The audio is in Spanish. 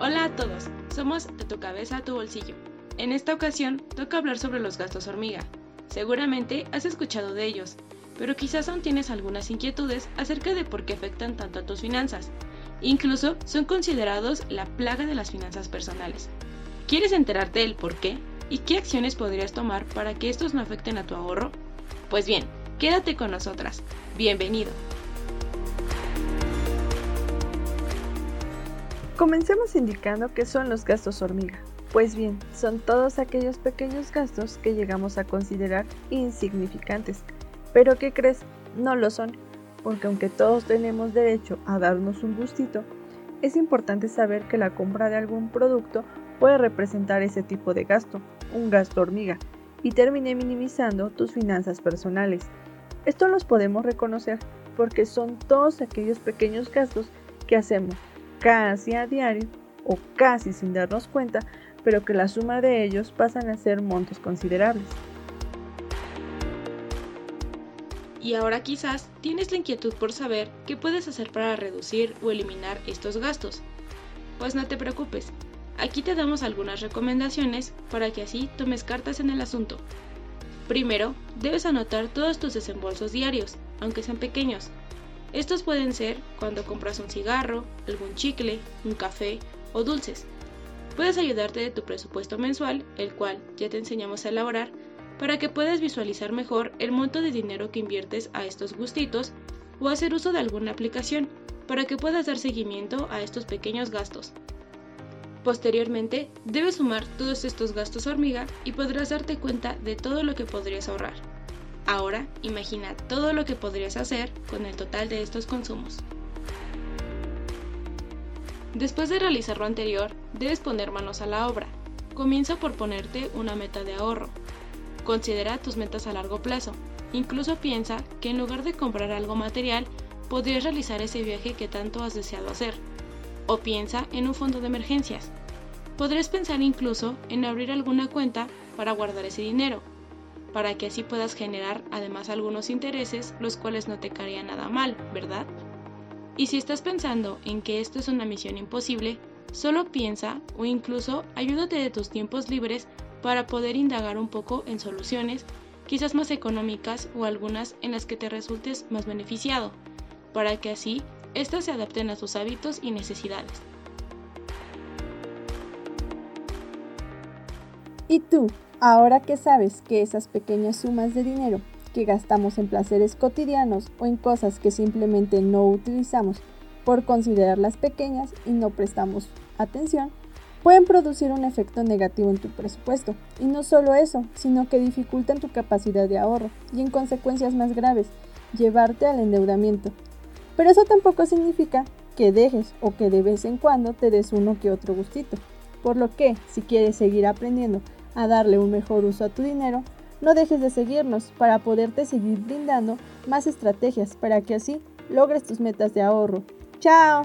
Hola a todos, somos De tu cabeza a tu bolsillo. En esta ocasión toca hablar sobre los gastos hormiga. Seguramente has escuchado de ellos, pero quizás aún tienes algunas inquietudes acerca de por qué afectan tanto a tus finanzas. Incluso son considerados la plaga de las finanzas personales. ¿Quieres enterarte del por qué? ¿Y qué acciones podrías tomar para que estos no afecten a tu ahorro? Pues bien, quédate con nosotras. Bienvenido. Comencemos indicando qué son los gastos hormiga. Pues bien, son todos aquellos pequeños gastos que llegamos a considerar insignificantes. Pero ¿qué crees? No lo son, porque aunque todos tenemos derecho a darnos un gustito, es importante saber que la compra de algún producto puede representar ese tipo de gasto, un gasto hormiga, y termine minimizando tus finanzas personales. Esto los podemos reconocer porque son todos aquellos pequeños gastos que hacemos casi a diario o casi sin darnos cuenta, pero que la suma de ellos pasan a ser montos considerables. Y ahora quizás tienes la inquietud por saber qué puedes hacer para reducir o eliminar estos gastos. Pues no te preocupes, aquí te damos algunas recomendaciones para que así tomes cartas en el asunto. Primero, debes anotar todos tus desembolsos diarios, aunque sean pequeños, estos pueden ser cuando compras un cigarro, algún chicle, un café o dulces. Puedes ayudarte de tu presupuesto mensual, el cual ya te enseñamos a elaborar, para que puedas visualizar mejor el monto de dinero que inviertes a estos gustitos o hacer uso de alguna aplicación para que puedas dar seguimiento a estos pequeños gastos. Posteriormente, debes sumar todos estos gastos hormiga y podrás darte cuenta de todo lo que podrías ahorrar. Ahora imagina todo lo que podrías hacer con el total de estos consumos. Después de realizar lo anterior, debes poner manos a la obra. Comienza por ponerte una meta de ahorro. Considera tus metas a largo plazo. Incluso piensa que en lugar de comprar algo material, podrías realizar ese viaje que tanto has deseado hacer. O piensa en un fondo de emergencias. Podrías pensar incluso en abrir alguna cuenta para guardar ese dinero para que así puedas generar además algunos intereses, los cuales no te caerían nada mal, ¿verdad? Y si estás pensando en que esto es una misión imposible, solo piensa o incluso ayúdate de tus tiempos libres para poder indagar un poco en soluciones, quizás más económicas o algunas en las que te resultes más beneficiado, para que así éstas se adapten a tus hábitos y necesidades. ¿Y tú? Ahora que sabes que esas pequeñas sumas de dinero que gastamos en placeres cotidianos o en cosas que simplemente no utilizamos por considerarlas pequeñas y no prestamos atención, pueden producir un efecto negativo en tu presupuesto. Y no solo eso, sino que dificultan tu capacidad de ahorro y en consecuencias más graves, llevarte al endeudamiento. Pero eso tampoco significa que dejes o que de vez en cuando te des uno que otro gustito. Por lo que, si quieres seguir aprendiendo a darle un mejor uso a tu dinero, no dejes de seguirnos para poderte seguir brindando más estrategias para que así logres tus metas de ahorro. ¡Chao!